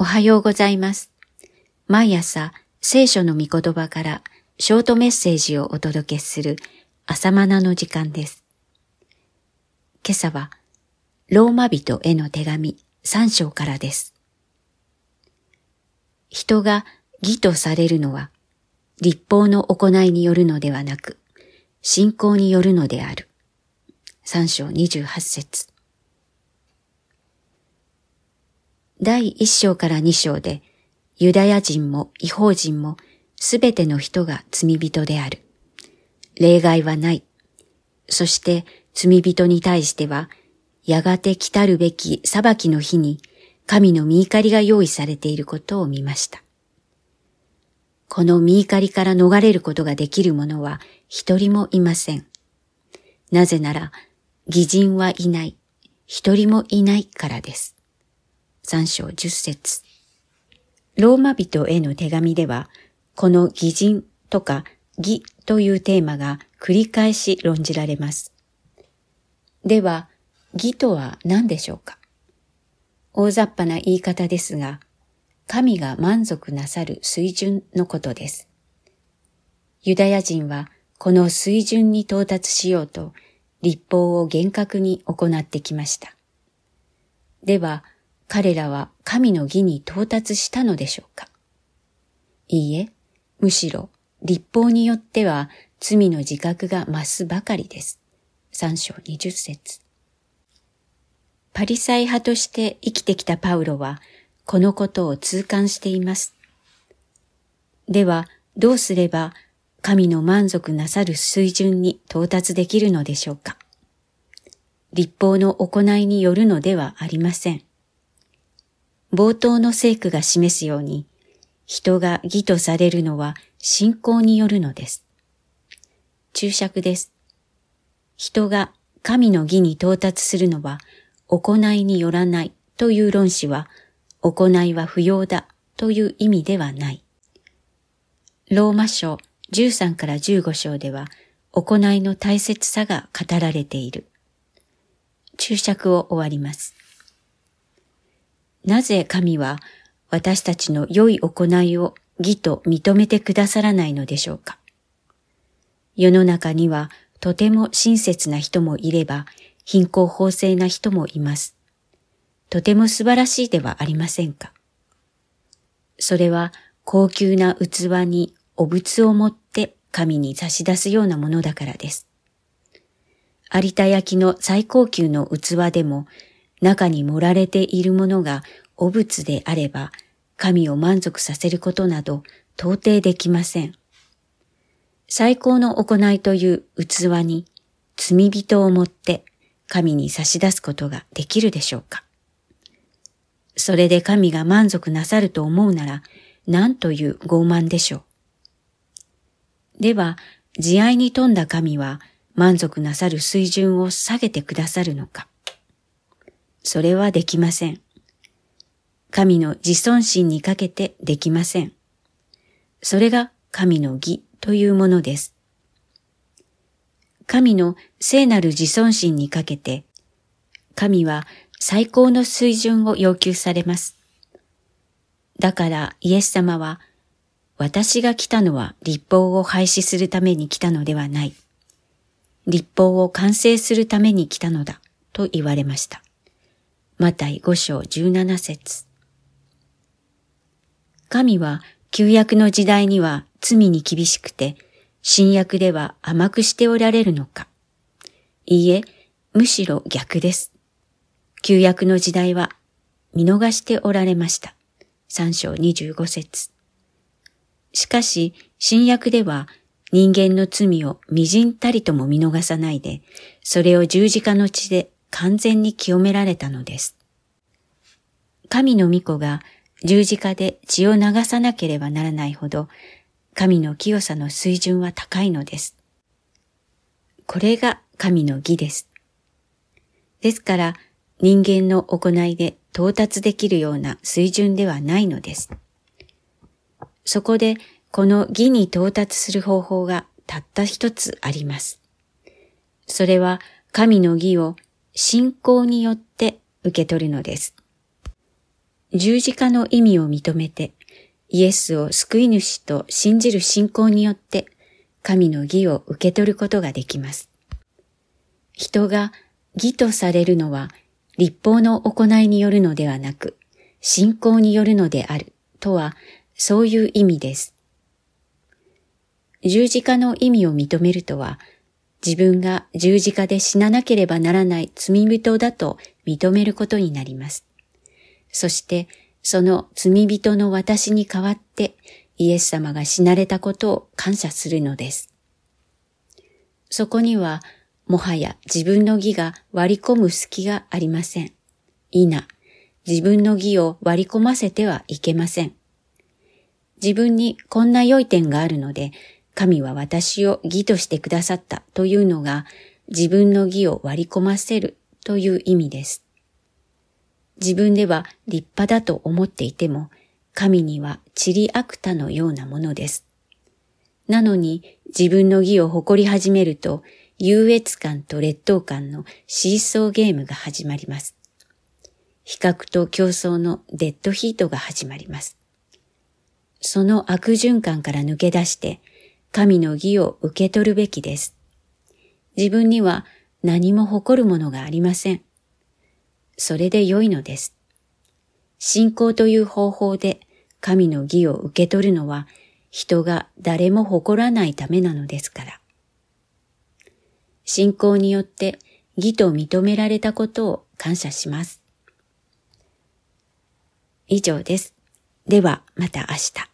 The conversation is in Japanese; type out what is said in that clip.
おはようございます。毎朝聖書の御言葉からショートメッセージをお届けする朝マナの時間です。今朝はローマ人への手紙3章からです。人が義とされるのは立法の行いによるのではなく信仰によるのである。3章28節第一章から二章で、ユダヤ人も違法人もすべての人が罪人である。例外はない。そして罪人に対しては、やがて来たるべき裁きの日に神の見怒りが用意されていることを見ました。この見怒りから逃れることができる者は一人もいません。なぜなら、義人はいない、一人もいないからです。三章十節ローマ人への手紙では、この義人とか義というテーマが繰り返し論じられます。では、義とは何でしょうか？大雑把な言い方ですが、神が満足なさる水準のことです。ユダヤ人はこの水準に到達しようと立法を厳格に行ってきました。では、彼らは神の義に到達したのでしょうか？いいえ、むしろ立法によっては罪の自覚が増すばかりです。三章二十節パリサイ派として生きてきたパウロは、このことを痛感しています。では、どうすれば神の満足なさる水準に到達できるのでしょうか？立法の行いによるのではありません。冒頭の聖句が示すように、人が義とされるのは信仰によるのです。注釈です。人が神の義に到達するのは行いによらないという論旨は、行いは不要だという意味ではない。ローマ書13から15章では、行いの大切さが語られている。注釈を終わります。なぜ神は私たちの良い行いを義と認めてくださらないのでしょうか？世の中にはとても親切な人もいれば貧困法制な人もいます。とても素晴らしいではありませんか？それは高級な器にお仏を持って神に差し出すようなものだからです。有田焼の最高級の器でも中に盛られているものがお仏であれば神を満足させることなど到底できません。最高の行いという器に罪人を持って神に差し出すことができるでしょうかそれで神が満足なさると思うなら何という傲慢でしょう。では、慈愛に富んだ神は満足なさる水準を下げてくださるのかそれはできません。神の自尊心にかけてできません。それが神の義というものです。神の聖なる自尊心にかけて、神は最高の水準を要求されます。だからイエス様は、私が来たのは立法を廃止するために来たのではない。立法を完成するために来たのだと言われました。マタイ5章17節神は旧約の時代には罪に厳しくて、新約では甘くしておられるのかいいえ、むしろ逆です。旧約の時代は見逃しておられました。三章25節しかし、新約では人間の罪をみじんたりとも見逃さないで、それを十字架の血で完全に清められたのです。神の御子が十字架で血を流さなければならないほど、神の清さの水準は高いのです。これが神の義です。ですから、人間の行いで到達できるような水準ではないのです。そこで、この義に到達する方法がたった一つあります。それは神の義を信仰によって受け取るのです。十字架の意味を認めて、イエスを救い主と信じる信仰によって、神の義を受け取ることができます。人が義とされるのは、立法の行いによるのではなく、信仰によるのであるとは、そういう意味です。十字架の意味を認めるとは、自分が十字架で死ななければならない罪人だと認めることになります。そしてその罪人の私に代わってイエス様が死なれたことを感謝するのです。そこにはもはや自分の義が割り込む隙がありません。いな、自分の義を割り込ませてはいけません。自分にこんな良い点があるので、神は私を義としてくださったというのが自分の義を割り込ませるという意味です。自分では立派だと思っていても、神には塵り悪たのようなものです。なのに自分の義を誇り始めると、優越感と劣等感のシーソーゲームが始まります。比較と競争のデッドヒートが始まります。その悪循環から抜け出して、神の義を受け取るべきです。自分には何も誇るものがありません。それで良いのです。信仰という方法で神の義を受け取るのは人が誰も誇らないためなのですから。信仰によって義と認められたことを感謝します。以上です。ではまた明日。